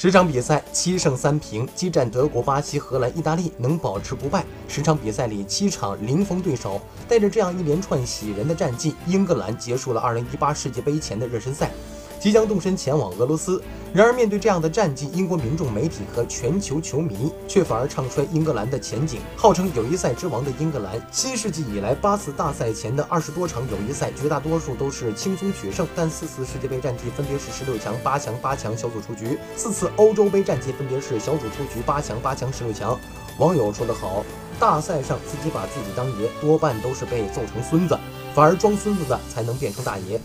十场比赛七胜三平，激战德国、巴西、荷兰、意大利，能保持不败。十场比赛里七场零封对手，带着这样一连串喜人的战绩，英格兰结束了二零一八世界杯前的热身赛。即将动身前往俄罗斯。然而，面对这样的战绩，英国民众、媒体和全球球迷却反而唱衰英格兰的前景。号称友谊赛之王的英格兰，新世纪以来八次大赛前的二十多场友谊赛，绝大多数都是轻松取胜，但四次世界杯战绩分别是十六强、八强、八强小组出局；四次欧洲杯战绩分别是小组出局、八强、八强、十六强。网友说得好，大赛上自己把自己当爷，多半都是被揍成孙子，反而装孙子的才能变成大爷。